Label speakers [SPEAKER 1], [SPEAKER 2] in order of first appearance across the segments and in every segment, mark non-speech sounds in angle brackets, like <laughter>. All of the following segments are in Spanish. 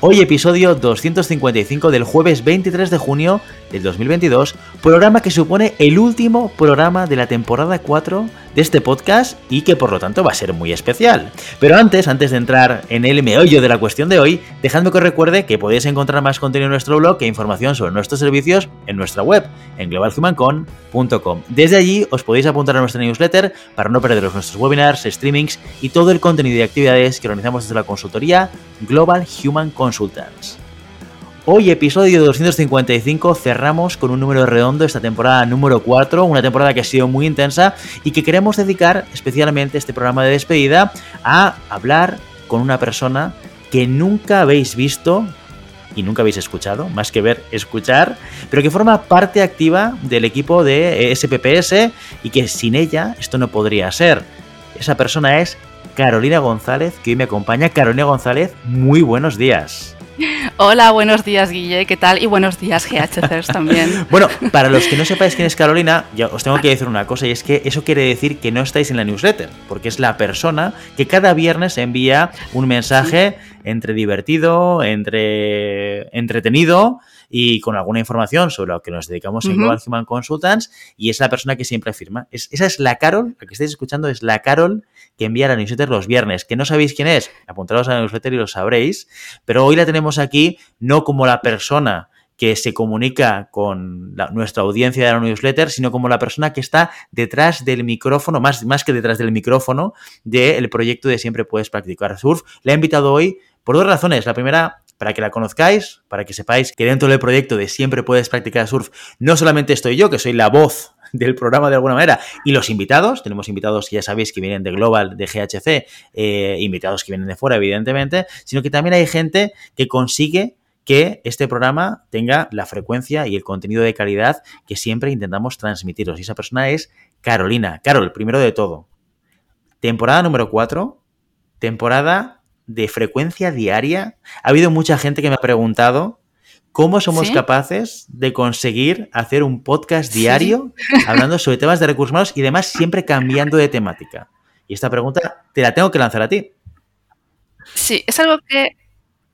[SPEAKER 1] Hoy episodio 255 del jueves 23 de junio del 2022, programa que supone el último programa de la temporada 4 de este podcast y que por lo tanto va a ser muy especial. Pero antes, antes de entrar en el meollo de la cuestión de hoy, dejadme que os recuerde que podéis encontrar más contenido en nuestro blog e información sobre nuestros servicios en nuestra web, en globalhumancon.com. Desde allí os podéis apuntar a nuestra newsletter para no perderos nuestros webinars, streamings y todo el contenido y actividades que organizamos desde la consultoría Global Human Consultants. Hoy, episodio 255, cerramos con un número redondo esta temporada número 4, una temporada que ha sido muy intensa y que queremos dedicar especialmente este programa de despedida a hablar con una persona que nunca habéis visto y nunca habéis escuchado, más que ver, escuchar, pero que forma parte activa del equipo de SPPS y que sin ella esto no podría ser. Esa persona es Carolina González, que hoy me acompaña. Carolina González, muy buenos días. <laughs>
[SPEAKER 2] Hola, buenos días, Guille, ¿qué tal? Y buenos días, GHCers también. <laughs>
[SPEAKER 1] bueno, para los que no sepáis quién es Carolina, ya os tengo que decir una cosa, y es que eso quiere decir que no estáis en la newsletter, porque es la persona que cada viernes envía un mensaje entre divertido, entre entretenido y con alguna información sobre lo que nos dedicamos en Global Human Consultants y es la persona que siempre afirma. esa es la Carol, la que estáis escuchando es la Carol que envía la newsletter los viernes, que no sabéis quién es, apuntaros a la newsletter y lo sabréis, pero hoy la tenemos aquí no como la persona que se comunica con nuestra audiencia de la newsletter, sino como la persona que está detrás del micrófono, más, más que detrás del micrófono, del proyecto de Siempre Puedes Practicar Surf. Le he invitado hoy por dos razones. La primera, para que la conozcáis, para que sepáis que dentro del proyecto de Siempre Puedes Practicar Surf, no solamente estoy yo, que soy la voz <laughs> del programa de alguna manera. Y los invitados, tenemos invitados, ya sabéis, que vienen de Global, de GHC, eh, invitados que vienen de fuera, evidentemente, sino que también hay gente que consigue que este programa tenga la frecuencia y el contenido de calidad que siempre intentamos transmitiros. Y esa persona es Carolina. Carol, primero de todo, temporada número 4, temporada de frecuencia diaria. Ha habido mucha gente que me ha preguntado cómo somos capaces de conseguir hacer un podcast diario <laughs> hablando sobre temas de recursos humanos y demás, siempre cambiando de temática. Y esta pregunta te la tengo que lanzar a ti.
[SPEAKER 2] Sí, es algo que...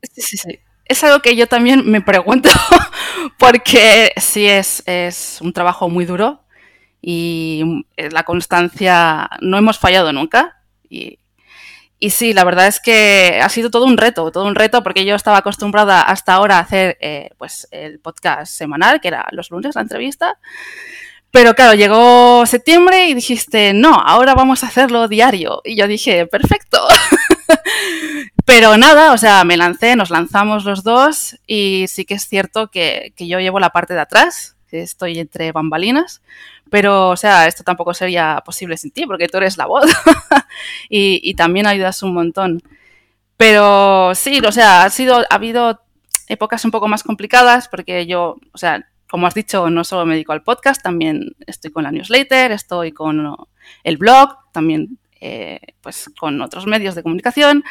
[SPEAKER 2] Sí, sí, sí es algo que yo también me pregunto, <laughs> porque sí es, es un trabajo muy duro y la constancia no hemos fallado nunca. Y, y, sí, la verdad es que ha sido todo un reto, todo un reto, porque yo estaba acostumbrada hasta ahora a hacer eh, pues el podcast semanal, que era los lunes la entrevista. Pero claro, llegó septiembre y dijiste, no, ahora vamos a hacerlo diario. Y yo dije, perfecto. <laughs> Pero nada, o sea, me lancé, nos lanzamos los dos y sí que es cierto que, yo llevo la parte de atrás, estoy entre bambalinas, pero, o sea, esto tampoco sería posible sin ti, porque tú eres la voz <laughs> y, también ayudas un montón. Pero sí, o sea, ha, sido, ha habido épocas un poco más complicadas porque yo, o sea, como has dicho, no solo me dedico al podcast, también estoy con la newsletter, estoy con el blog, también eh, pues con otros medios de comunicación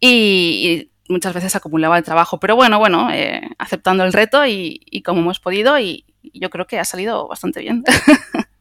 [SPEAKER 2] y, muchas veces acumulaba el trabajo. Pero bueno, bueno, eh, aceptando el reto y, como hemos podido y, yo creo que ha salido bastante bien. <laughs>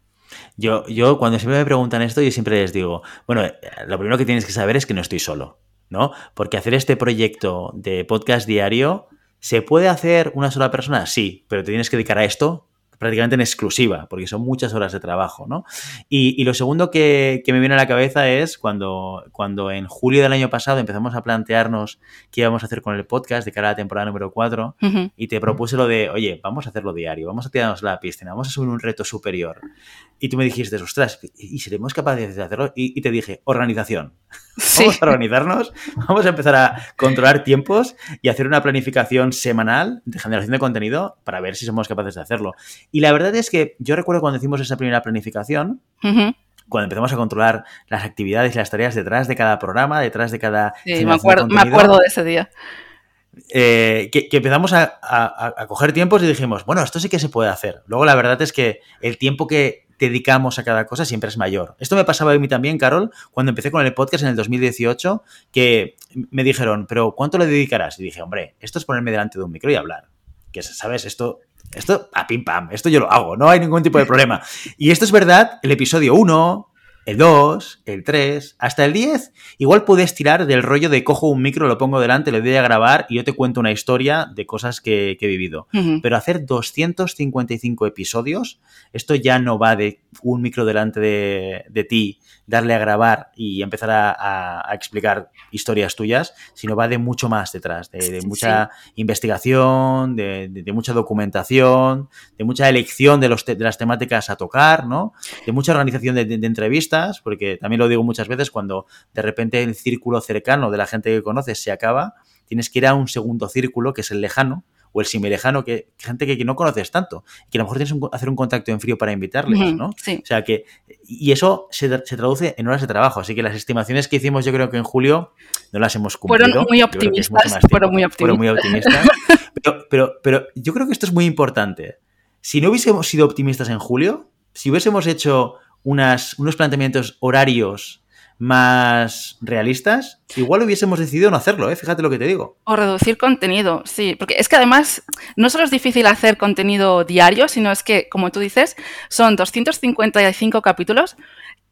[SPEAKER 1] Yo, yo cuando siempre me preguntan esto, yo siempre les digo, bueno, lo primero que tienes que saber es que no estoy solo, ¿no? Porque hacer este proyecto de podcast diario, ¿se puede hacer una sola persona? Sí, pero te tienes que dedicar a esto prácticamente en exclusiva, porque son muchas horas de trabajo, ¿no? Y, lo segundo que, me viene a la cabeza es cuando, cuando en julio del año pasado empezamos a plantearnos qué íbamos a hacer con el podcast de cara a la temporada número 4 y te propuse lo de, oye, vamos a hacerlo diario, vamos a tirarnos la piscina, vamos a subir un reto superior. Y tú me dijiste, ostras, ¿y seremos capaces de hacerlo? Y, te dije, organización. Vamos a organizarnos, vamos a empezar a controlar tiempos y hacer una planificación semanal de generación de contenido para ver si somos capaces de hacerlo. Y la verdad es que yo recuerdo cuando hicimos esa primera planificación, cuando empezamos a controlar las actividades y las tareas detrás de cada programa, detrás de cada...
[SPEAKER 2] Sí, me acuerdo, me acuerdo de ese día
[SPEAKER 1] eh, que, empezamos a, a, coger tiempos y dijimos, bueno, esto sí que se puede hacer. Luego la verdad es que el tiempo que dedicamos a cada cosa siempre es mayor. Esto me pasaba a mí también, Carol, cuando empecé con el podcast en el 2018, que me dijeron, pero ¿cuánto le dedicarás? Y dije, hombre, esto es ponerme delante de un micro y hablar. Que, ¿sabes? Esto, esto, a pim pam, esto yo lo hago, no hay ningún tipo de problema. Y esto es verdad, el episodio 1, el 2, el 3, hasta el 10, igual puedes tirar del rollo de cojo un micro, lo pongo delante, le doy a grabar y yo te cuento una historia de cosas que, he vivido. Pero hacer 255 episodios, esto ya no va de un micro delante de, de ti darle a grabar y empezar a, explicar historias tuyas, sino va de mucho más detrás, de, mucha investigación, de, mucha documentación, de mucha elección de, los de las temáticas a tocar, ¿no? De mucha organización de, entrevistas, porque también lo digo muchas veces, cuando de repente el círculo cercano de la gente que conoces se acaba, tienes que ir a un segundo círculo, que es el lejano, o el similejano, que gente que, no conoces tanto, que a lo mejor tienes que hacer un contacto en frío para invitarles, ¿no?
[SPEAKER 2] Sí.
[SPEAKER 1] O sea que, y eso se, traduce en horas de trabajo, así que las estimaciones que hicimos yo creo que en julio no las hemos cumplido.
[SPEAKER 2] Fueron muy optimistas, fueron muy optimistas.
[SPEAKER 1] Fueron muy optimistas. pero, pero, pero yo creo que esto es muy importante. Si no hubiésemos sido optimistas en julio, si hubiésemos hecho unas, unos planteamientos horarios más realistas, igual hubiésemos decidido no hacerlo, ¿eh? fíjate lo que te digo.
[SPEAKER 2] O reducir contenido, sí, porque es que además no solo es difícil hacer contenido diario, sino es que, como tú dices, son 255 capítulos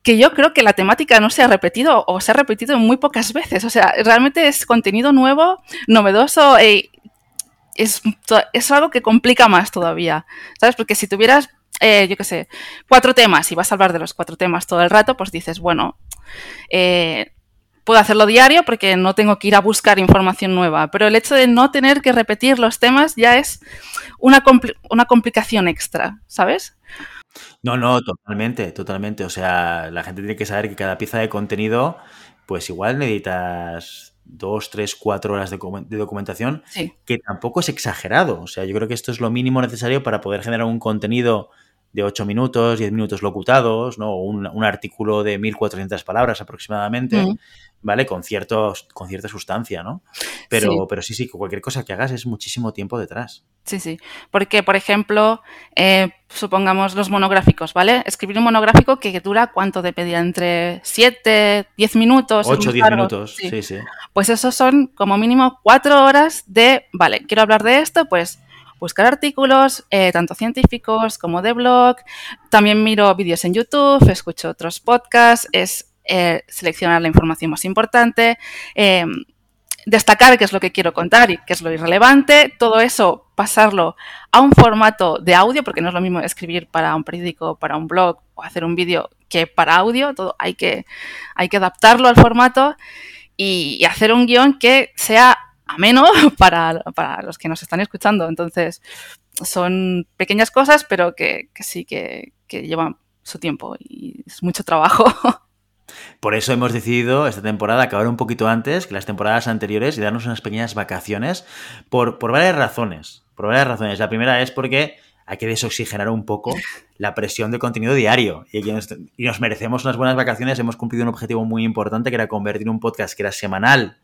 [SPEAKER 2] que yo creo que la temática no se ha repetido o se ha repetido muy pocas veces. O sea, realmente es contenido nuevo, novedoso e es, es algo que complica más todavía, ¿sabes? Porque si tuvieras eh, yo qué sé, cuatro temas y vas a hablar de los cuatro temas todo el rato, pues dices, bueno, eh, puedo hacerlo diario porque no tengo que ir a buscar información nueva, pero el hecho de no tener que repetir los temas ya es una, una complicación extra, ¿sabes?
[SPEAKER 1] No, no, totalmente, totalmente. O sea, la gente tiene que saber que cada pieza de contenido, pues igual necesitas dos, tres, cuatro horas de, documentación, que tampoco es exagerado. O sea, yo creo que esto es lo mínimo necesario para poder generar un contenido de 8 minutos, 10 minutos locutados, ¿no? Un, un artículo de 1.400 palabras aproximadamente, mm. ¿vale? Con, ciertos, con cierta sustancia, ¿no? Pero sí. pero sí, sí, cualquier cosa que hagas es muchísimo tiempo detrás.
[SPEAKER 2] Sí, sí. Porque, por ejemplo, eh, supongamos los monográficos, ¿vale? Escribir un monográfico que dura, ¿cuánto te pedía? Entre 7, 10 minutos.
[SPEAKER 1] 8, 10 minutos, sí. sí, sí.
[SPEAKER 2] Pues esos son como mínimo 4 horas de, vale, quiero hablar de esto, pues buscar artículos, eh, tanto científicos como de blog. También miro vídeos en YouTube, escucho otros podcasts, es eh, seleccionar la información más importante, em, destacar qué es lo que quiero contar y qué es lo irrelevante. Todo eso pasarlo a un formato de audio, porque no es lo mismo escribir para un periódico, para un blog o hacer un vídeo que para audio. Todo hay que, hay que adaptarlo al formato y hacer un guion que sea ameno <laughs> para, para los que nos están escuchando. Entonces, son pequeñas cosas, pero que, sí que, llevan su tiempo y es mucho trabajo. <laughs>
[SPEAKER 1] Por eso hemos decidido esta temporada acabar un poquito antes que las temporadas anteriores y darnos unas pequeñas vacaciones por, por varias razones. Por varias razones. La primera es porque hay que desoxigenar un poco <laughs> la presión de contenido diario y, y nos merecemos unas buenas vacaciones. Hemos cumplido un objetivo muy importante que era convertir un podcast que era semanal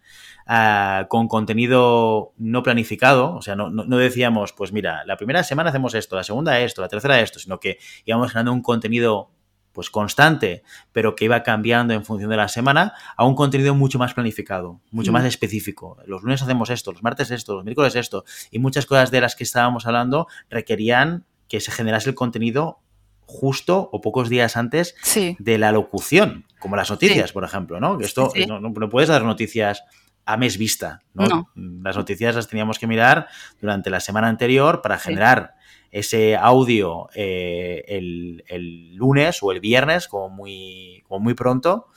[SPEAKER 1] Ah, con contenido no planificado, o sea, no, no, decíamos, pues mira, la primera semana hacemos esto, la segunda esto, la tercera esto, sino que íbamos generando un contenido pues constante, pero que iba cambiando en función de la semana, a un contenido mucho más planificado, mucho más mm. específico. Los lunes hacemos esto, los martes esto, los miércoles esto, y muchas cosas de las que estábamos hablando requerían que se generase el contenido justo o pocos días antes de la locución, como las noticias, por ejemplo, ¿no? Esto no, no, puedes dar noticias a mes vista. ¿no? Las noticias las teníamos que mirar durante la semana anterior para generar ese audio eh, el, lunes o el viernes, como muy, como muy pronto,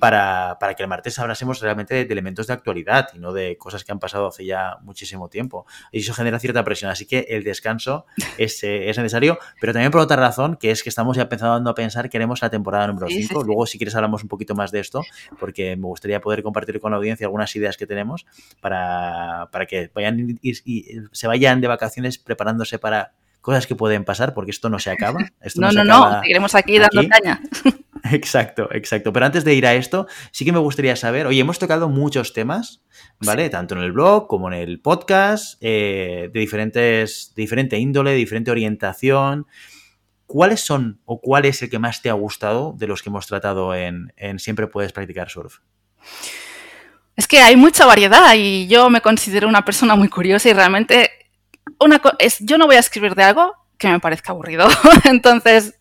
[SPEAKER 1] para, que el martes hablásemos realmente de, elementos de actualidad y no de cosas que han pasado hace ya muchísimo tiempo. Y eso genera cierta presión, así que el descanso <laughs> es, eh, es necesario, pero también por otra razón, que es que estamos ya empezando a pensar que queremos la temporada número 5. Luego, si quieres, hablamos un poquito más de esto, porque me gustaría poder compartir con la audiencia algunas ideas que tenemos para, para que vayan y se vayan de vacaciones preparándose para cosas que pueden pasar, porque esto no se acaba. <laughs>
[SPEAKER 2] no, no, no, seguiremos aquí dando caña. <laughs>
[SPEAKER 1] Exacto, exacto. Pero antes de ir a esto, sí que me gustaría saber, oye, hemos tocado muchos temas, ¿vale? Tanto en el blog como en el podcast, eh, de diferentes, de diferente índole, de diferente orientación. ¿Cuáles son o cuál es el que más te ha gustado de los que hemos tratado en, Siempre puedes practicar surf?
[SPEAKER 2] Es que hay mucha variedad y yo me considero una persona muy curiosa y realmente una es, yo no voy a escribir de algo que me parezca aburrido. <laughs> Entonces,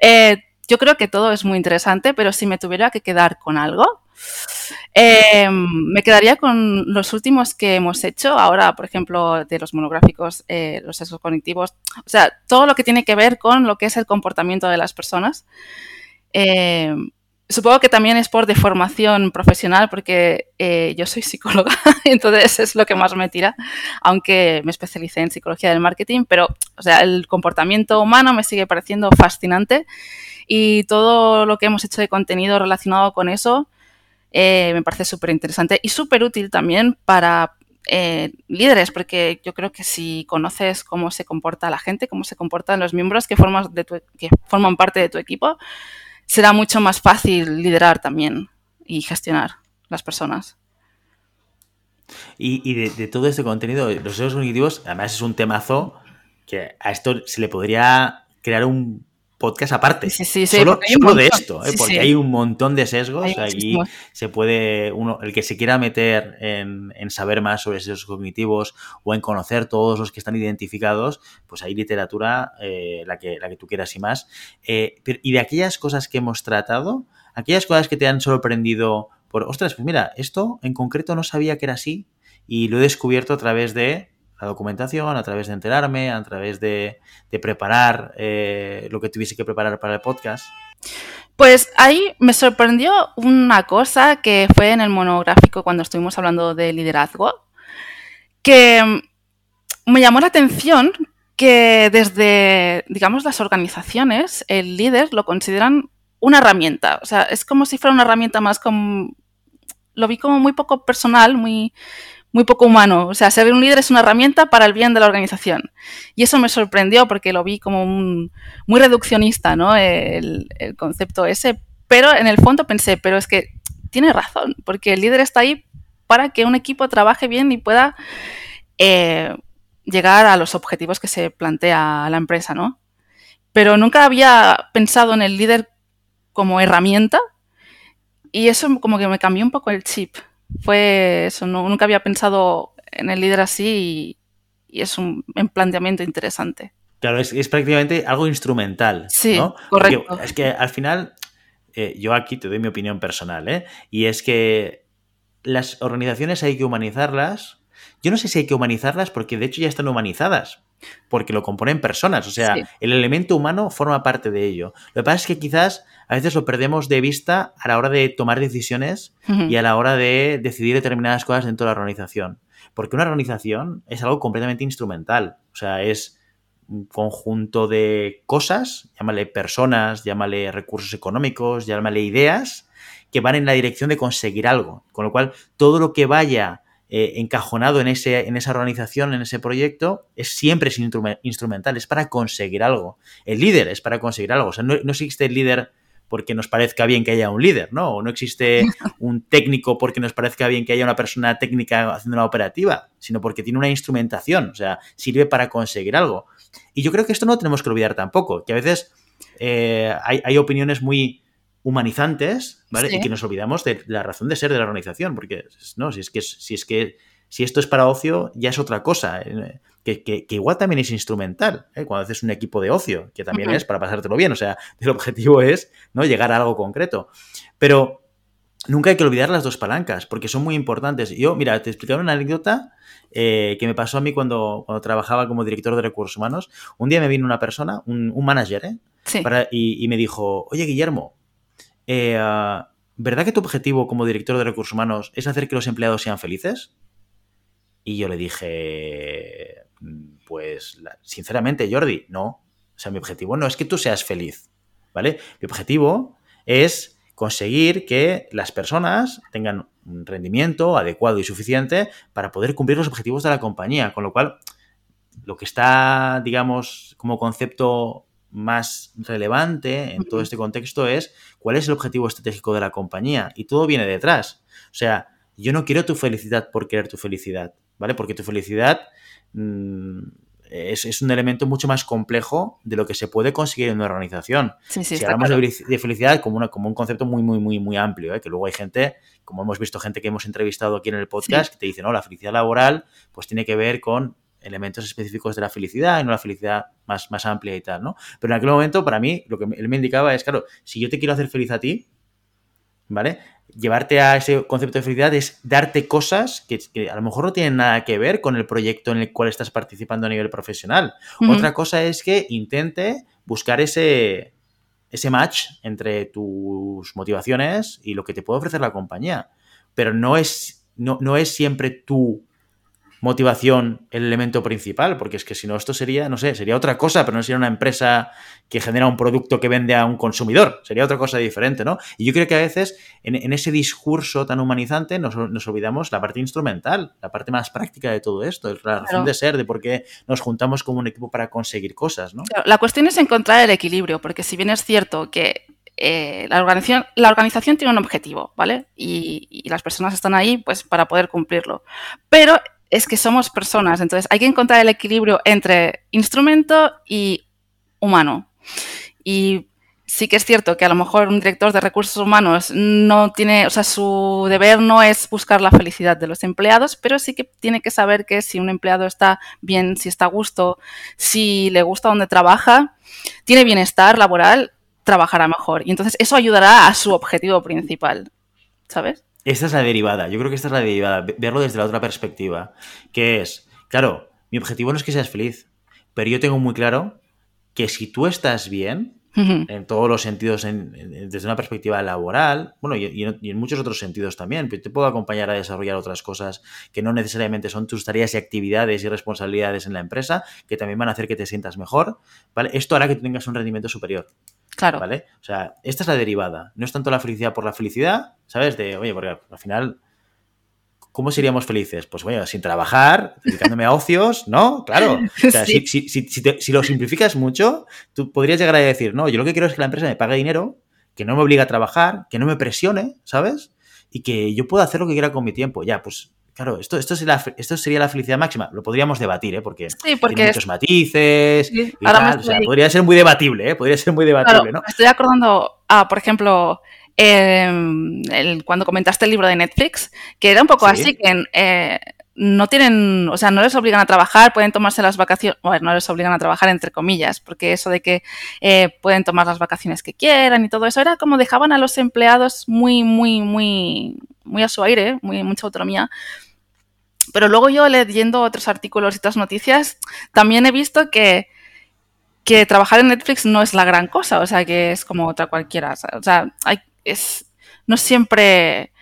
[SPEAKER 2] eh, yo creo que todo es muy interesante, pero si me tuviera que quedar con algo, eh, me quedaría con los últimos que hemos hecho ahora, por ejemplo, de los monográficos, eh, los sesgos cognitivos, o sea, todo lo que tiene que ver con lo que es el comportamiento de las personas. Supongo que también es por deformación profesional, porque yo soy psicóloga, <laughs> entonces es lo que más me tira, aunque me especialicé en psicología del marketing, pero, o sea, el comportamiento humano me sigue pareciendo fascinante y todo lo que hemos hecho de contenido relacionado con eso eh, me parece súper interesante y súper útil también para eh, líderes, porque yo creo que si conoces cómo se comporta la gente, cómo se comportan los miembros que, de que forman parte de tu equipo, será mucho más fácil liderar también y gestionar las personas.
[SPEAKER 1] Y, de, todo este contenido, los sesgos cognitivos, además es un temazo que a esto se le podría crear un podcast aparte.
[SPEAKER 2] Sí, sí,
[SPEAKER 1] solo, de esto, ¿eh? porque hay un montón de sesgos. Allí se puede, uno, el que se quiera meter en, saber más sobre sesgos cognitivos o en conocer todos los que están identificados, pues hay literatura, eh, la, que, la que tú quieras y más. Eh, y de aquellas cosas que hemos tratado, aquellas cosas que te han sorprendido por, ostras, pues mira, esto en concreto no sabía que era así y lo he descubierto a través de la documentación, a través de enterarme, a través de, preparar eh, lo que tuviese que preparar para el podcast?
[SPEAKER 2] Pues ahí me sorprendió una cosa que fue en el monográfico cuando estuvimos hablando de liderazgo, que mm, me llamó la atención que desde, digamos, las organizaciones, el líder lo consideran una herramienta. O sea, es como si fuera una herramienta más como... Lo vi como muy poco personal, muy, muy poco humano. O sea, ser un líder es una herramienta para el bien de la organización. Y eso me sorprendió porque lo vi como muy reduccionista, ¿no? El, concepto ese. Pero en el fondo pensé, pero es que tiene razón, porque el líder está ahí para que un equipo trabaje bien y pueda eh, llegar a los objetivos que se plantea la empresa, ¿no? Pero nunca había pensado en el líder como herramienta y eso como que me cambió un poco el chip fue eso, nunca había pensado en el líder así y, es un, planteamiento interesante.
[SPEAKER 1] Claro, es, prácticamente algo instrumental.
[SPEAKER 2] Sí, correcto.
[SPEAKER 1] es que al final, eh, yo aquí te doy mi opinión personal, ¿eh? Y es que las organizaciones hay que humanizarlas. Yo no sé si hay que humanizarlas porque de hecho ya están humanizadas porque lo componen personas. O sea, el elemento humano forma parte de ello. Lo que pasa es que quizás a veces lo perdemos de vista a la hora de tomar decisiones y a la hora de decidir determinadas cosas dentro de la organización. Porque una organización es algo completamente instrumental. O sea, es un conjunto de cosas, llámale personas, llámale recursos económicos, llámale ideas, que van en la dirección de conseguir algo. Con lo cual, todo lo que vaya eh, encajonado en, ese, en esa organización, en ese proyecto, es siempre es instrumental, es para conseguir algo. El líder es para conseguir algo. O sea, no, existe el líder porque nos parezca bien que haya un líder, ¿no? O no existe <laughs> un técnico porque nos parezca bien que haya una persona técnica haciendo una operativa, sino porque tiene una instrumentación, o sea, sirve para conseguir algo. Y yo creo que esto no tenemos que olvidar tampoco, que a veces eh, hay, opiniones muy humanizantes, ¿vale? Y que nos olvidamos de la razón de ser de la organización, porque no, si es que si es que si esto es para ocio, ya es otra cosa. ¿eh? Que, igual también es instrumental, ¿eh? cuando haces un equipo de ocio, que también es para pasártelo bien. O sea, <laughs> el objetivo es ¿no? llegar a algo concreto. Pero nunca hay que olvidar las dos palancas, porque son muy importantes. Yo, mira, te explicaré una anécdota eh, que me pasó a mí cuando, cuando trabajaba como director de recursos humanos. Un día me vino una persona, un, manager, ¿eh? y, y, me dijo, oye, Guillermo, eh, ¿verdad que tu objetivo como director de recursos humanos es hacer que los empleados sean felices? Y yo le dije, pues sinceramente, Jordi, no. O sea, mi objetivo no es que tú seas feliz, ¿vale? Mi objetivo es conseguir que las personas tengan un rendimiento adecuado y suficiente para poder cumplir los objetivos de la compañía. Con lo cual, lo que está, digamos, como concepto más relevante en todo este contexto es cuál es el objetivo estratégico de la compañía. Y todo viene detrás. O sea, yo no quiero tu felicidad por querer tu felicidad, ¿vale? Porque tu felicidad mmm, es, es, un elemento mucho más complejo de lo que se puede conseguir en una organización.
[SPEAKER 2] Sí, sí,
[SPEAKER 1] si hablamos claro. de, felicidad como, una, como un concepto muy, muy, muy, muy amplio, ¿eh? que luego hay gente, como hemos visto gente que hemos entrevistado aquí en el podcast, sí. que te dice, no, la felicidad laboral pues tiene que ver con elementos específicos de la felicidad y no la felicidad más, más amplia y tal, ¿no? Pero en aquel momento, para mí, lo que él me indicaba es, claro, si yo te quiero hacer feliz a ti, ¿vale? Llevarte a ese concepto de felicidad es darte cosas que, que, a lo mejor no tienen nada que ver con el proyecto en el cual estás participando a nivel profesional. Uh -huh. Otra cosa es que intente buscar ese, ese match entre tus motivaciones y lo que te puede ofrecer la compañía. Pero no es, no, no es siempre tu motivación el elemento principal, porque es que si no, esto sería, no sé, sería otra cosa, pero no sería una empresa que genera un producto que vende a un consumidor, sería otra cosa diferente, ¿no? Y yo creo que a veces en, en ese discurso tan humanizante nos, nos, olvidamos la parte instrumental, la parte más práctica de todo esto, la razón claro. de ser, de por qué nos juntamos como un equipo para conseguir cosas, ¿no?
[SPEAKER 2] Claro, la cuestión es encontrar el equilibrio, porque si bien es cierto que eh, la, organización, la organización tiene un objetivo, ¿vale? Y, y, las personas están ahí pues para poder cumplirlo. Pero es que somos personas, entonces hay que encontrar el equilibrio entre instrumento y humano. Y sí que es cierto que a lo mejor un director de recursos humanos no tiene, o sea, su deber no es buscar la felicidad de los empleados, pero sí que tiene que saber que si un empleado está bien, si está a gusto, si le gusta donde trabaja, tiene bienestar laboral, trabajará mejor. Y entonces eso ayudará a su objetivo principal, ¿sabes?
[SPEAKER 1] Esta es la derivada. Yo creo que esta es la derivada. Verlo desde la otra perspectiva. Que es, claro, mi objetivo no es que seas feliz, pero yo tengo muy claro que si tú estás bien, uh -huh. en todos los sentidos, en, en, desde una perspectiva laboral, bueno, y, y, en, y, en, muchos otros sentidos también, te puedo acompañar a desarrollar otras cosas que no necesariamente son tus tareas y actividades y responsabilidades en la empresa, que también van a hacer que te sientas mejor, ¿vale? Esto hará que tengas un rendimiento superior.
[SPEAKER 2] Claro.
[SPEAKER 1] ¿Vale? O sea, esta es la derivada. No es tanto la felicidad por la felicidad, ¿sabes? De, oye, porque al final, ¿cómo seríamos felices? Pues bueno, sin trabajar, dedicándome a ocios, ¿no? Claro. <laughs> O sea, sí. si, si, si, te, si, lo simplificas mucho, tú podrías llegar a decir, no, yo lo que quiero es que la empresa me pague dinero, que no me obligue a trabajar, que no me presione, ¿sabes? Y que yo pueda hacer lo que quiera con mi tiempo. Ya, pues Claro, esto, esto, sería, esto sería la felicidad máxima. Lo podríamos debatir, ¿eh? Porque,
[SPEAKER 2] sí, porque
[SPEAKER 1] tiene muchos matices. Sí, y tal. O sea, podría ser muy debatible, ¿eh? Podría ser muy debatible,
[SPEAKER 2] claro,
[SPEAKER 1] ¿no?
[SPEAKER 2] Me estoy acordando, ah, por ejemplo, eh, el, cuando comentaste el libro de Netflix, que era un poco sí. así, que eh, no tienen, o sea, no les obligan a trabajar, pueden tomarse las vacaciones, bueno, no les obligan a trabajar entre comillas, porque eso de que eh, pueden tomar las vacaciones que quieran y todo eso, era como dejaban a los empleados muy, muy, muy, muy a su aire, muy, mucha autonomía. Pero luego yo leyendo otros artículos y otras noticias, también he visto que, que trabajar en Netflix no es la gran cosa, o sea, que es como otra cualquiera. O sea, hay, es, no siempre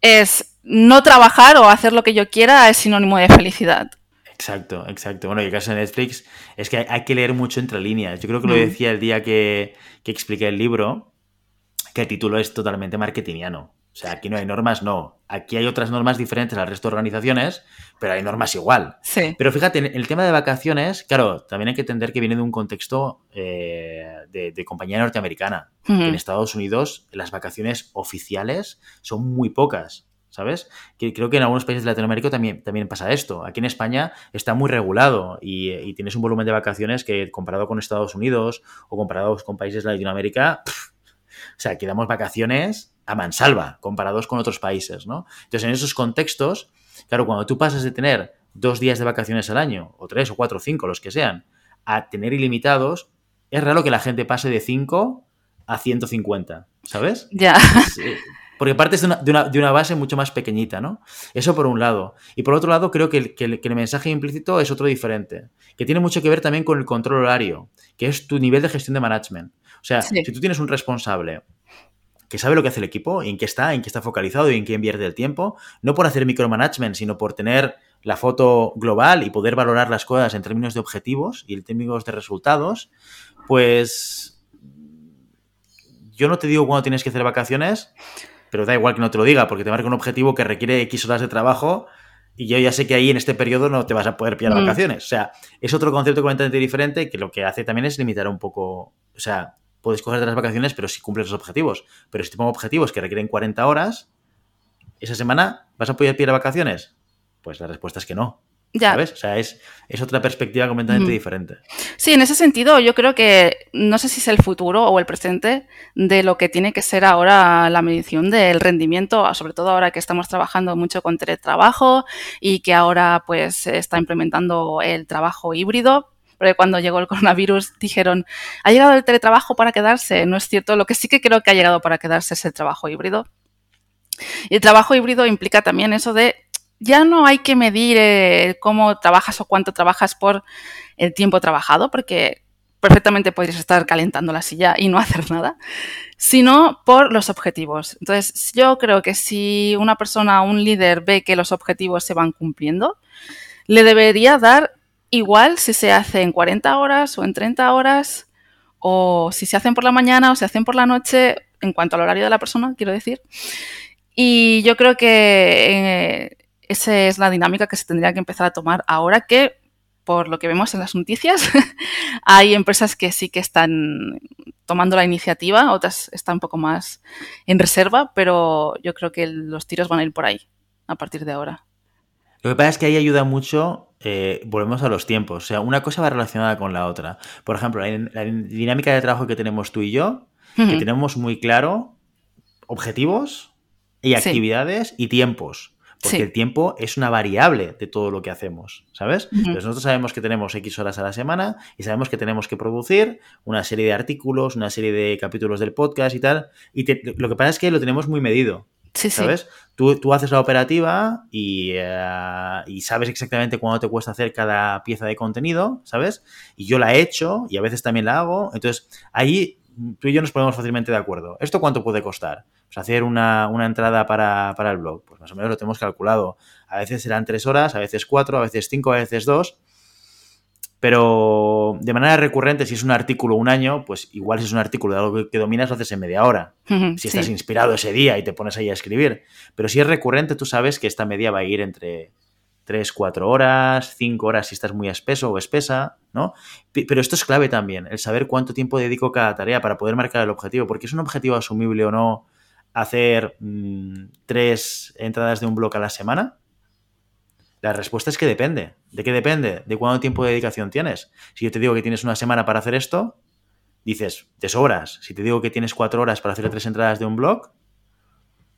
[SPEAKER 2] es no trabajar o hacer lo que yo quiera es sinónimo de felicidad.
[SPEAKER 1] Exacto, exacto. Bueno, y el caso de Netflix es que hay, que leer mucho entre líneas. Yo creo que lo decía el día que, que expliqué el libro, que el título es totalmente marketingiano. O sea, aquí no hay normas, no. Aquí hay otras normas diferentes al resto de organizaciones, pero hay normas igual.
[SPEAKER 2] Sí.
[SPEAKER 1] Pero fíjate, el tema de vacaciones, claro, también hay que entender que viene de un contexto eh, de, de, compañía norteamericana. Uh -huh. En Estados Unidos, las vacaciones oficiales son muy pocas. ¿Sabes? Que creo que en algunos países de Latinoamérica también, también pasa esto. Aquí en España está muy regulado y, y, tienes un volumen de vacaciones que comparado con Estados Unidos o comparado con países de Latinoamérica, pff, o sea, que damos vacaciones a mansalva comparados con otros países, ¿no? Entonces, en esos contextos, claro, cuando tú pasas de tener dos días de vacaciones al año, o tres, o cuatro, o cinco, los que sean, a tener ilimitados, es raro que la gente pase de 5 a 150, ¿sabes?
[SPEAKER 2] Ya.
[SPEAKER 1] Sí. <laughs> Porque partes de una, de, una, de una, base mucho más pequeñita, ¿no? Eso por un lado. Y por otro lado, creo que el, que, el, que el, mensaje implícito es otro diferente, que tiene mucho que ver también con el control horario, que es tu nivel de gestión de management. O sea, sí. si tú tienes un responsable que sabe lo que hace el equipo, en qué está, en qué está focalizado y en qué invierte el tiempo, no por hacer micromanagement, sino por tener la foto global y poder valorar las cosas en términos de objetivos y en términos de resultados, pues yo no te digo cuándo tienes que hacer vacaciones, pero da igual que no te lo diga, porque te marca un objetivo que requiere X horas de trabajo y yo ya sé que ahí en este periodo no te vas a poder pillar
[SPEAKER 2] Mm.
[SPEAKER 1] vacaciones. O sea, es otro concepto completamente diferente que lo que hace también es limitar un poco. O sea, puedes cogerte las vacaciones, pero si cumples los objetivos. Pero si te pongo objetivos que requieren 40 horas, esa semana, ¿vas a poder pillar vacaciones? Pues la respuesta es que no.
[SPEAKER 2] Ya.
[SPEAKER 1] ¿Sabes? O sea, es, es otra perspectiva completamente diferente.
[SPEAKER 2] Sí, en ese sentido, yo creo que no sé si es el futuro o el presente de lo que tiene que ser ahora la medición del rendimiento, sobre todo ahora que estamos trabajando mucho con teletrabajo y que ahora pues se está implementando el trabajo híbrido. Porque cuando llegó el coronavirus dijeron, ha llegado el teletrabajo para quedarse. No es cierto, lo que sí que creo que ha llegado para quedarse es el trabajo híbrido. Y el trabajo híbrido implica también eso de ya no hay que medir eh, cómo trabajas o cuánto trabajas por el tiempo trabajado, porque perfectamente podrías estar calentando la silla y no <laughs> hacer nada, sino por los objetivos. Entonces, yo creo que si una persona, un líder ve que los objetivos se van cumpliendo, le debería dar igual si se hace en 40 horas o en 30 horas, o si se hacen por la mañana o se hacen por la noche, en cuanto al horario de la persona, quiero decir. Y yo creo que eh, esa es la dinámica que se tendría que empezar a tomar ahora que, por lo que vemos en las noticias, <laughs> hay empresas que sí que están tomando la iniciativa, otras están un poco más en reserva, pero yo creo que los tiros van a ir por ahí a partir de ahora.
[SPEAKER 1] Lo que pasa es que ahí ayuda mucho, eh, volvemos a los tiempos, o sea, una cosa va relacionada con la otra. Por ejemplo, la, la dinámica de trabajo que tenemos tú y yo, que tenemos muy claro objetivos y
[SPEAKER 2] Sí.
[SPEAKER 1] actividades y tiempos. Porque
[SPEAKER 2] Sí.
[SPEAKER 1] el tiempo es una variable de todo lo que hacemos, ¿sabes? Entonces nosotros sabemos que tenemos X horas a la semana y sabemos que tenemos que producir una serie de artículos, una serie de capítulos del podcast y tal. Y te- lo que pasa es que lo tenemos muy medido,
[SPEAKER 2] Sí, sí.
[SPEAKER 1] ¿sabes? Tú, tú haces la operativa y, eh, y sabes exactamente cuánto te cuesta hacer cada pieza de contenido, ¿sabes? Y yo la he hecho y a veces también la hago. Entonces, ahí tú y yo nos ponemos fácilmente de acuerdo. ¿Esto cuánto puede costar? Pues hacer una, una entrada para, para el blog. Pues más o menos lo tenemos calculado. A veces serán tres horas, a veces cuatro, a veces cinco, a veces dos. Pero de manera recurrente, si es un artículo un año, pues igual si es un artículo de algo que, dominas, lo haces en media hora si
[SPEAKER 2] sí.
[SPEAKER 1] estás inspirado ese día y te pones ahí a escribir. Pero si es recurrente, tú sabes que esta media va a ir entre 3, 4 horas, 5 horas si estás muy espeso o espesa, ¿no? Pero esto es clave también, el saber cuánto tiempo dedico cada tarea para poder marcar el objetivo, porque es un objetivo asumible o no hacer mm, tres entradas de un blog a la semana. La respuesta es que depende. ¿De qué depende? De cuánto tiempo de dedicación tienes. Si yo te digo que tienes una semana para hacer esto, dices, te sobras. Si te digo que tienes cuatro horas para hacer tres entradas de un blog,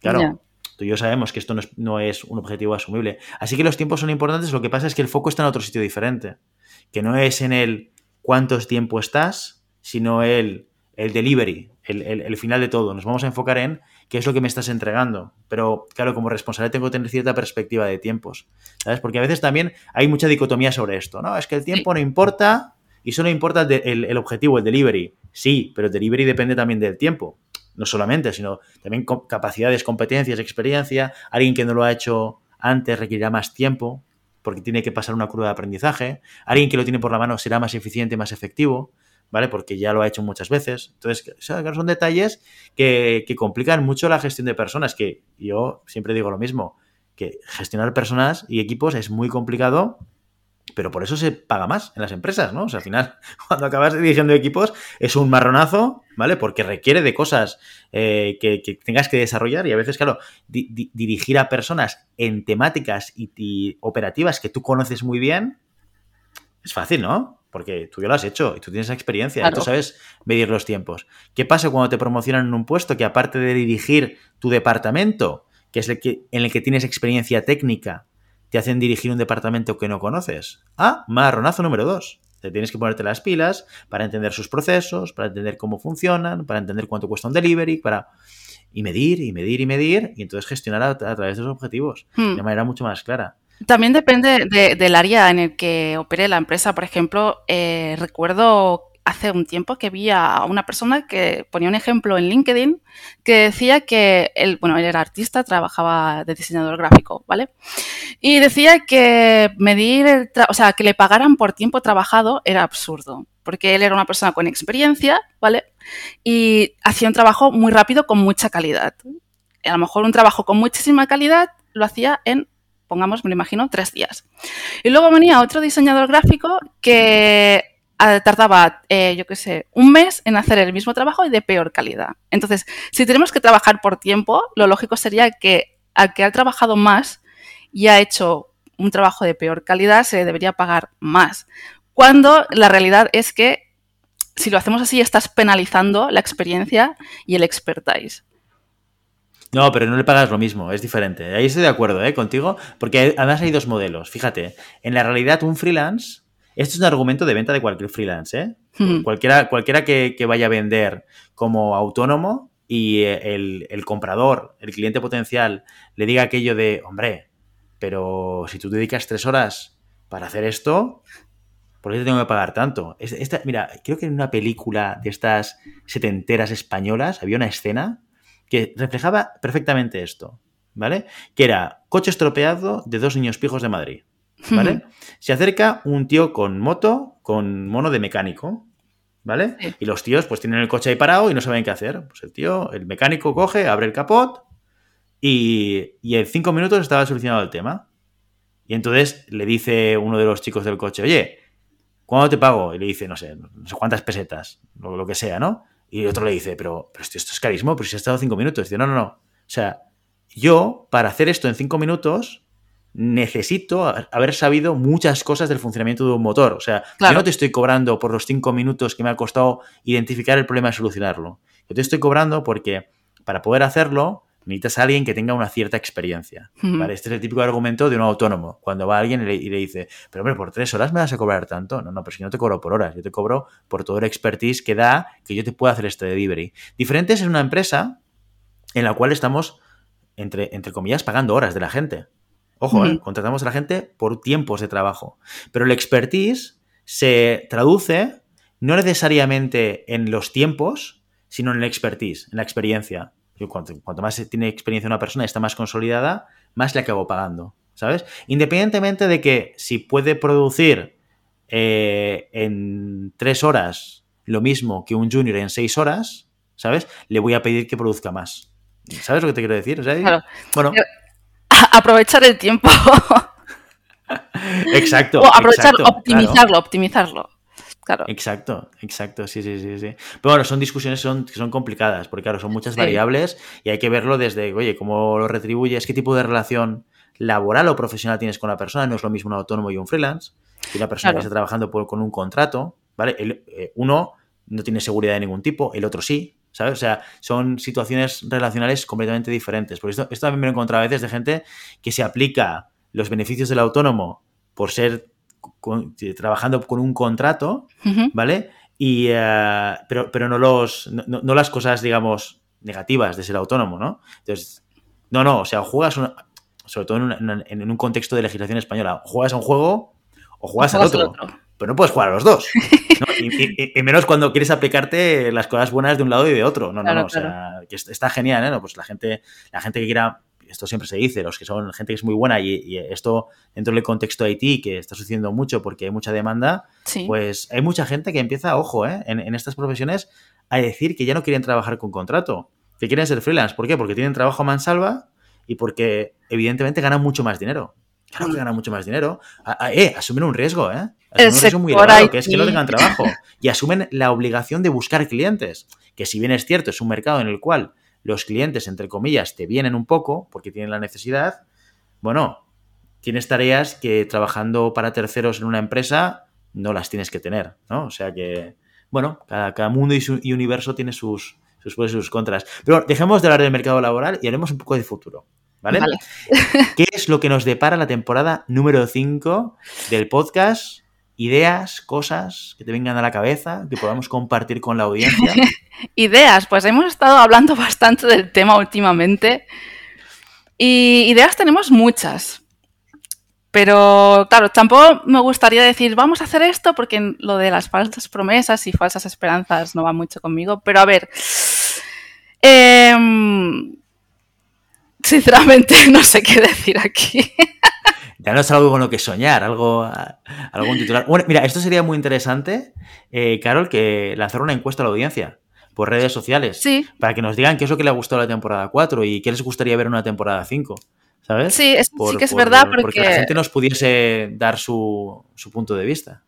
[SPEAKER 1] claro. Tú y yo sabemos que esto no es, no es un objetivo asumible. Así que los tiempos son importantes, lo que pasa es que el foco está en otro sitio diferente. Que no es en el cuántos tiempo estás, sino el, el delivery, el, el- el final de todo. Nos vamos a enfocar en qué es lo que me estás entregando. Pero claro, como responsable tengo que tener cierta perspectiva de tiempos. ¿Sabes? Porque a veces también hay mucha dicotomía sobre esto. No, es que el tiempo no importa y solo importa el- el objetivo, el delivery. Sí, pero el delivery depende también del tiempo. No solamente, sino también capacidades, competencias, experiencia. Alguien que no lo ha hecho antes requerirá más tiempo porque tiene que pasar una curva de aprendizaje. Alguien que lo tiene por la mano será más eficiente, más efectivo, ¿vale? Porque ya lo ha hecho muchas veces. Entonces, son detalles que, que complican mucho la gestión de personas, que yo siempre digo lo mismo, que gestionar personas y equipos es muy complicado, pero por eso se paga más en las empresas, ¿no? O sea, al final, <laughs> cuando acabas dirigiendo equipos, es un marronazo, ¿vale? Porque requiere de cosas eh, que, que tengas que desarrollar y a veces, claro, di- di- dirigir a personas en temáticas y, y operativas que tú conoces muy bien, es fácil, ¿no? Porque tú ya lo has hecho y tú tienes experiencia y tú sabes medir los tiempos. ¿Qué pasa cuando te promocionan en un puesto que aparte de dirigir tu departamento, que es el que, en el que tienes experiencia técnica, te hacen dirigir un departamento que no conoces? Ah, marronazo número dos. Te tienes que ponerte las pilas para entender sus procesos, para entender cómo funcionan, para entender cuánto cuesta un delivery, para... Y medir, y medir, y medir, y entonces gestionar a, a través de esos objetivos
[SPEAKER 2] Hmm.
[SPEAKER 1] de manera mucho más clara.
[SPEAKER 2] También depende de- del área en el que opere la empresa. Por ejemplo, eh, recuerdo hace un tiempo que vi a una persona que ponía un ejemplo en LinkedIn que decía que él, bueno, él era artista, trabajaba de diseñador gráfico, ¿vale? Y decía que medir, el o sea, que le pagaran por tiempo trabajado era absurdo, porque él era una persona con experiencia, ¿vale? Y hacía un trabajo muy rápido con mucha calidad. A lo mejor un trabajo con muchísima calidad lo hacía en pongamos, me lo imagino, tres días. Y luego venía otro diseñador gráfico que tardaba, eh, yo qué sé, un mes en hacer el mismo trabajo y de peor calidad. Entonces, si tenemos que trabajar por tiempo, lo lógico sería que al que ha trabajado más y ha hecho un trabajo de peor calidad, se debería pagar más. Cuando la realidad es que si lo hacemos así, estás penalizando la experiencia y el expertise.
[SPEAKER 1] No, pero no le pagas lo mismo, es diferente. Ahí estoy de acuerdo ¿eh? contigo, porque además hay dos modelos. Fíjate, en la realidad un freelance, esto es un argumento de venta de cualquier freelance, ¿eh? Cualquiera, cualquiera que, vaya a vender como autónomo y el, el, comprador, el cliente potencial, le diga aquello de, hombre, pero si tú dedicas tres horas para hacer esto, ¿por qué te tengo que pagar tanto? Esta, mira, creo que en una película de estas setenteras españolas había una escena que reflejaba perfectamente esto, ¿vale? Que era coche estropeado de dos niños pijos de Madrid, ¿vale? Se acerca un tío con moto, con mono de mecánico, ¿vale? Y los tíos pues tienen el coche ahí parado y no saben qué hacer. Pues el tío, el mecánico coge, abre el capot y, y en cinco minutos estaba solucionado el tema. Y entonces le dice uno de los chicos del coche, oye, ¿cuándo te pago? Y le dice, no sé, no sé cuántas pesetas, lo, lo que sea, ¿no? Y otro le dice, pero, pero esto, es carisma, pero si ha estado cinco minutos. dice, no, no, no. O sea, yo, para hacer esto en cinco minutos, necesito haber sabido muchas cosas del funcionamiento de un motor. O sea, yo no te estoy cobrando por los cinco minutos que me ha costado identificar el problema y solucionarlo. Yo te estoy cobrando porque para poder hacerlo necesitas a alguien que tenga una cierta experiencia. ¿vale? Este es el típico argumento de un autónomo. Cuando va alguien y le, dice, pero hombre, por tres horas me vas a cobrar tanto. No, no, pero si no te cobro por horas, yo te cobro por todo el expertise que da que yo te pueda hacer este delivery. Diferente es en una empresa en la cual estamos, entre, entre comillas, pagando horas de la gente. Ojo, ¿eh? contratamos a la gente por tiempos de trabajo. Pero el expertise se traduce no necesariamente en los tiempos, sino en el expertise, en la experiencia. Cuanto, cuanto, más tiene experiencia una persona y está más consolidada, más le acabo pagando, ¿sabes? Independientemente de que si puede producir eh, en tres horas lo mismo que un junior en seis horas, ¿sabes? Le voy a pedir que produzca más. ¿Sabes lo que te quiero decir?
[SPEAKER 2] Bueno. <laughs> Aprovechar el tiempo. <laughs>
[SPEAKER 1] exacto.
[SPEAKER 2] O aprovechar, optimizarlo, optimizarlo.
[SPEAKER 1] Exacto, exacto, sí, sí, sí, sí. Pero bueno, son discusiones que son complicadas, porque claro, son muchas variables y hay que verlo desde, oye, cómo lo retribuyes, qué tipo de relación laboral o profesional tienes con la persona, no es lo mismo un autónomo y un freelance, y una persona que está trabajando con un contrato, ¿vale? Eh, uno no tiene seguridad de ningún tipo, el otro sí, ¿sabes? O sea, son situaciones relacionales completamente diferentes. Por esto, esto también me lo he encontrado a veces de gente que se aplica los beneficios del autónomo por ser trabajando con un contrato, ¿vale? Y, eh, pero, pero no, los, no, las cosas, digamos, negativas de ser autónomo, ¿no? Entonces, no, no, o sea, juegas, sobre todo en, un contexto de legislación española, juegas a un juego o juegas, al otro, pero no puedes jugar a los dos. <laughs> Y, menos cuando quieres aplicarte las cosas buenas de un lado y de otro. No, no, no, o sea, que está genial, ¿eh? pues la gente, la gente que quiera esto siempre se dice, los que son gente que es muy buena y, esto dentro del contexto de Haití, que está sucediendo mucho porque hay mucha demanda, pues hay mucha gente que empieza, ojo, ¿eh? en, estas profesiones a decir que ya no quieren trabajar con contrato, que quieren ser freelance. ¿Por qué? Porque tienen trabajo a mansalva y porque evidentemente ganan mucho más dinero. Claro que ganan mucho más dinero. eh, asumen un riesgo, ¿eh? Asumen un riesgo muy elevado, que es que no tengan trabajo. Y asumen la obligación de buscar clientes. Que si bien es cierto, es un mercado en el cual los clientes, entre comillas, te vienen un poco porque tienen la necesidad, bueno, tienes tareas que trabajando para terceros en una empresa no las tienes que tener, ¿no? O sea que, bueno, cada, mundo y, universo tiene sus, sus pros y sus contras. Pero dejemos de hablar del mercado laboral y hablemos un poco de futuro. ¿Vale? vale. qué es lo que nos depara la temporada número 5 del podcast ideas, cosas que te vengan a la cabeza, que podamos compartir con la audiencia. <laughs>
[SPEAKER 2] ideas, pues hemos estado hablando bastante del tema últimamente y ideas tenemos muchas. Pero claro, tampoco me gustaría decir, vamos a hacer esto, porque lo de las falsas promesas y falsas esperanzas no va mucho conmigo. Pero a ver, em, sinceramente <laughs> no sé qué decir aquí.
[SPEAKER 1] Ya no es algo con lo que soñar, algo, algún titular. Bueno, mira, esto sería muy interesante, eh, Carol, que lanzar una encuesta a la audiencia por redes sociales.
[SPEAKER 2] Sí.
[SPEAKER 1] Para que nos digan qué es lo que le ha gustado la temporada 4 y qué les gustaría ver en una temporada 5. ¿Sabes?
[SPEAKER 2] Sí, sí que es verdad porque...
[SPEAKER 1] porque... la gente nos pudiese dar su, su punto de vista.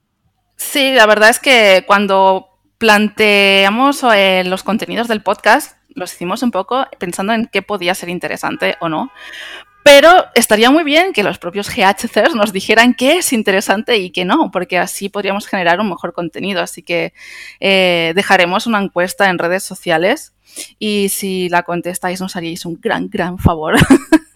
[SPEAKER 2] Sí, la verdad es que cuando planteamos eh, los contenidos del podcast, los hicimos un poco pensando en qué podía ser interesante o no. Pero estaría muy bien que los propios GHCers nos dijeran qué es interesante y qué no, porque así podríamos generar un mejor contenido. Así que eh, dejaremos una encuesta en redes sociales y si la contestáis nos haríais un gran, gran favor. <laughs>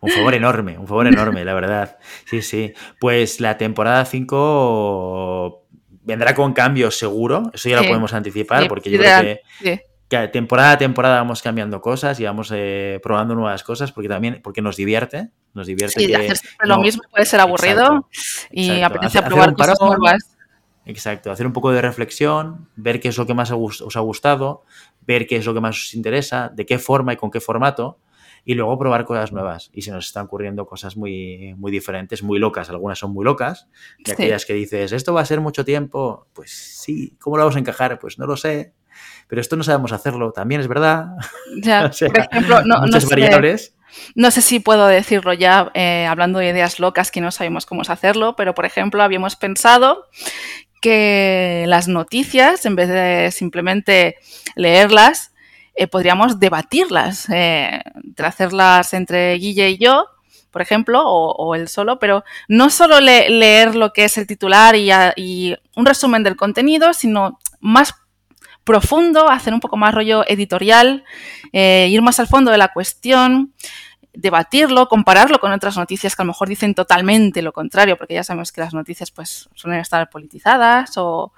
[SPEAKER 1] Un favor enorme, un favor enorme, la verdad. Sí, sí. Pues la temporada 5 vendrá con cambios seguro, eso ya lo podemos anticipar, porque yo creo que que temporada a temporada vamos cambiando cosas y vamos eh, probando nuevas cosas porque también porque nos divierte nos divierte
[SPEAKER 2] sí, hacer lo mismo puede ser aburrido y apetece probar cosas nuevas.
[SPEAKER 1] Exacto hacer un poco de reflexión ver qué es lo que más os ha gustado ver qué es lo que más os interesa de qué forma y con qué formato y luego probar cosas nuevas. Y se nos están ocurriendo cosas muy muy diferentes muy locas. Algunas son muy locas. Y aquellas que dices esto va a ser mucho tiempo pues sí. Cómo lo vamos a encajar pues no lo sé. Pero esto no sabemos hacerlo, también es verdad.
[SPEAKER 2] Ya, <laughs> por ejemplo, no, muchas no variables. Sé, no sé si puedo decirlo ya eh, hablando de ideas locas que no sabemos cómo hacerlo, pero por ejemplo habíamos pensado que las noticias, en vez de simplemente leerlas, eh, podríamos debatirlas, eh, hacerlas entre Guille y yo, por ejemplo, o, él solo, pero no solo le, leer lo que es el titular y, y, un resumen del contenido, sino más profundo, hacer un poco más rollo editorial, eh, ir más al fondo de la cuestión, debatirlo, compararlo con otras noticias que a lo mejor dicen totalmente lo contrario, porque ya sabemos que las noticias pues suelen estar politizadas o,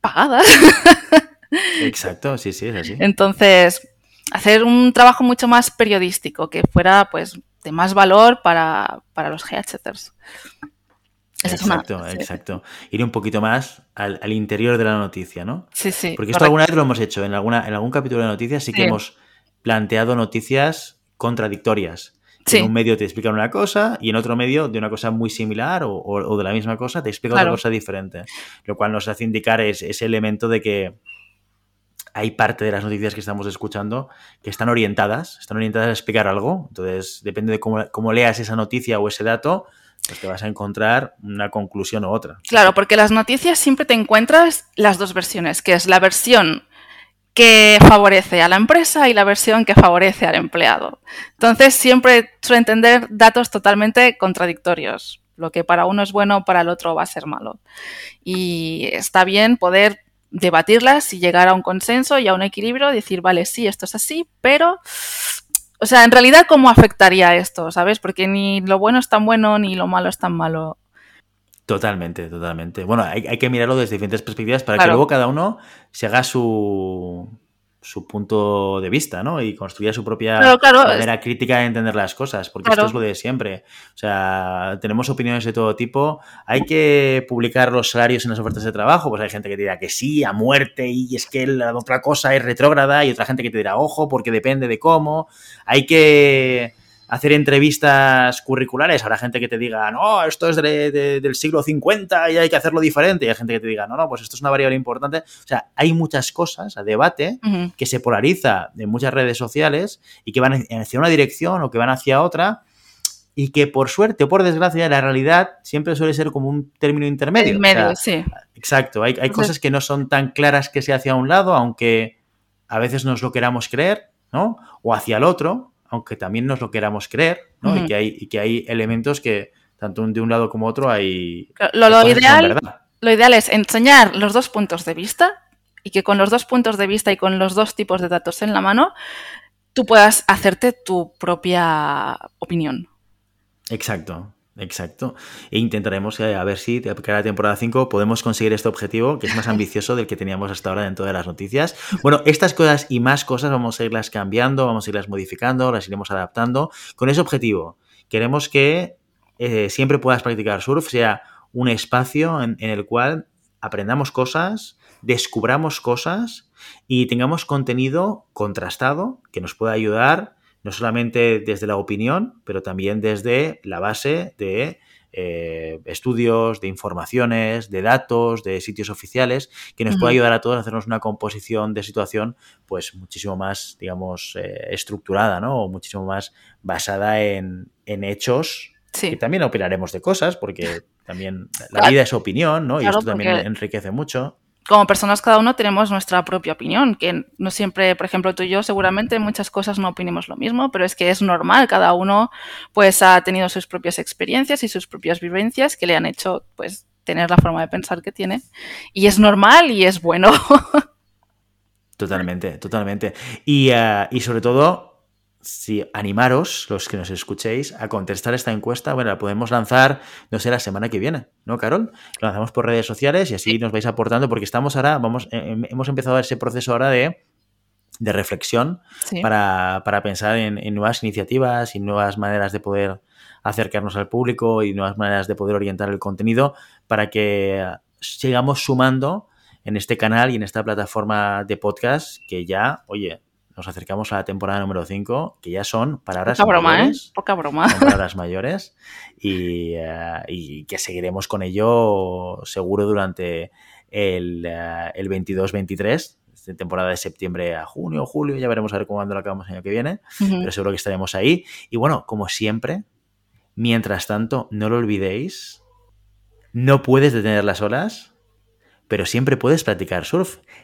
[SPEAKER 2] pagadas. <laughs>
[SPEAKER 1] Exacto, sí, sí, es así.
[SPEAKER 2] Entonces, hacer un trabajo mucho más periodístico, que fuera pues de más valor para, para los GHTers
[SPEAKER 1] exacto, exacto. Ir un poquito más al, interior de la noticia, ¿no?
[SPEAKER 2] Sí, sí.
[SPEAKER 1] Porque esto alguna vez lo hemos hecho. En, alguna, en algún capítulo de noticias sí, que hemos planteado noticias contradictorias. En un medio te explican una cosa y en otro medio de una cosa muy similar o, de la misma cosa te explica otra cosa diferente. Lo cual nos hace indicar ese elemento de que hay parte de las noticias que estamos escuchando que están orientadas, están orientadas a explicar algo. Entonces, depende de cómo, cómo leas esa noticia o ese dato, pues te vas a encontrar una conclusión u otra.
[SPEAKER 2] Claro, porque las noticias siempre te encuentras las dos versiones, que es la versión que favorece a la empresa y la versión que favorece al empleado. Entonces siempre suele entender datos totalmente contradictorios. Lo que para uno es bueno, para el otro va a ser malo. Y está bien poder debatirlas y llegar a un consenso y a un equilibrio, decir, vale, sí, esto es así, pero o sea, en realidad, ¿cómo afectaría esto? ¿Sabes? Porque ni lo bueno es tan bueno ni lo malo es tan malo.
[SPEAKER 1] Totalmente, totalmente. Bueno, hay, que mirarlo desde diferentes perspectivas para que luego cada uno se haga su, su punto de vista, ¿no? Y construya su propia manera crítica de entender las cosas, porque esto es lo de siempre. O sea, tenemos opiniones de todo tipo. Hay que publicar los salarios en las ofertas de trabajo, pues hay gente que te dirá que sí, a muerte, y es que la otra cosa es retrógrada, y otra gente que te dirá, ojo, porque depende de cómo. Hay que hacer entrevistas curriculares. Habrá gente que te diga, no, esto es del siglo 50 y hay que hacerlo diferente. Y hay gente que te diga, no, no, pues esto es una variable importante. O sea, hay muchas cosas a debate que se polariza en muchas redes sociales y que van hacia una dirección o que van hacia otra y que por suerte o por desgracia la realidad siempre suele ser como un término intermedio.
[SPEAKER 2] Medio, sí.
[SPEAKER 1] Exacto, hay, hay cosas que no son tan claras que sea hacia un lado, aunque a veces nos lo queramos creer, ¿no? O hacia el otro, aunque también nos lo queramos creer, ¿no? y, que hay, y que hay elementos que, tanto de un lado como otro, hay...
[SPEAKER 2] Lo, ideal, lo ideal es enseñar los dos puntos de vista y que con los dos puntos de vista y con los dos tipos de datos en la mano, tú puedas hacerte tu propia opinión.
[SPEAKER 1] Exacto. Exacto. E intentaremos eh, a ver si de cara a la temporada 5 podemos conseguir este objetivo que es más <laughs> ambicioso del que teníamos hasta ahora dentro de las noticias. Bueno, estas cosas y más cosas vamos a irlas cambiando, vamos a irlas modificando, las iremos adaptando con ese objetivo. Queremos que eh, siempre puedas practicar surf, sea un espacio en, en el cual aprendamos cosas, descubramos cosas y tengamos contenido contrastado que nos pueda ayudar no solamente desde la opinión, pero también desde la base de eh, estudios, de informaciones, de datos, de sitios oficiales, que nos puede ayudar a todos a hacernos una composición de situación pues muchísimo más, digamos, eh, estructurada, ¿no? O muchísimo más basada en, hechos. Sí. Que también opinaremos de cosas, porque <laughs> también la vida es opinión, ¿no? Y esto también enriquece mucho
[SPEAKER 2] como personas cada uno tenemos nuestra propia opinión, que no siempre, por ejemplo, tú y yo seguramente en muchas cosas no opinemos lo mismo, pero es que es normal, cada uno pues ha tenido sus propias experiencias y sus propias vivencias que le han hecho pues tener la forma de pensar que tiene y es normal y es bueno. <laughs>
[SPEAKER 1] Totalmente, totalmente. Y, eh, y sobre todo, si animaros, los que nos escuchéis, a contestar esta encuesta. Bueno, la podemos lanzar, no sé, la semana que viene, ¿no, Carol? Lo lanzamos por redes sociales y así nos vais aportando, porque estamos ahora, vamos, eh, em, hemos empezado ese proceso ahora de, de reflexión para, pensar en, nuevas iniciativas y nuevas maneras de poder acercarnos al público y nuevas maneras de poder orientar el contenido para que sigamos sumando en este canal y en esta plataforma de podcast que ya, oye, nos acercamos a la temporada número 5, que ya son palabras
[SPEAKER 2] Poca broma,
[SPEAKER 1] mayores.
[SPEAKER 2] ¿eh? Poca broma.
[SPEAKER 1] palabras mayores. Eh, y, que seguiremos con ello seguro durante el, uh, el 22-23, temporada de septiembre a junio, julio, ya veremos a ver cuándo lo acabamos el año que viene, pero seguro que estaremos ahí. Y bueno, como siempre, mientras tanto, no lo olvidéis, no puedes detener las olas pero siempre puedes practicar surf.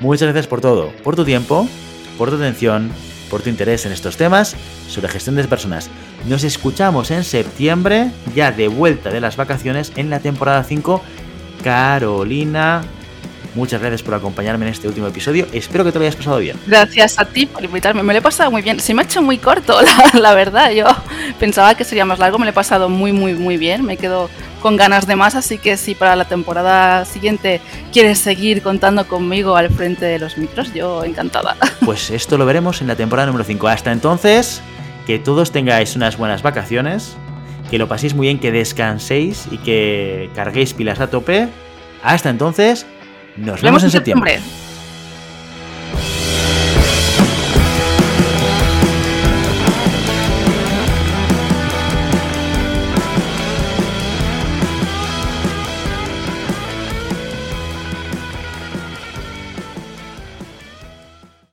[SPEAKER 1] Muchas gracias por todo, por tu tiempo, por tu atención, por tu interés en estos temas sobre gestión de personas. Nos escuchamos en septiembre, ya de vuelta de las vacaciones en la temporada 5. Carolina Muchas gracias por acompañarme en este último episodio. Espero que te lo hayas pasado bien.
[SPEAKER 2] Gracias a ti por invitarme. Me lo he pasado muy bien. Se me ha hecho muy corto, <laughs> la, verdad. Yo pensaba que sería más largo. Me lo he pasado muy, muy, muy bien. Me quedo con ganas de más. Así que si para la temporada siguiente quieres seguir contando conmigo al frente de los micros, yo encantada. <laughs>
[SPEAKER 1] Pues esto lo veremos en la temporada número 5. Hasta entonces, que todos tengáis unas buenas vacaciones. Que lo paséis muy bien, que descanséis y que carguéis pilas a tope. Hasta entonces, nos vemos en septiembre.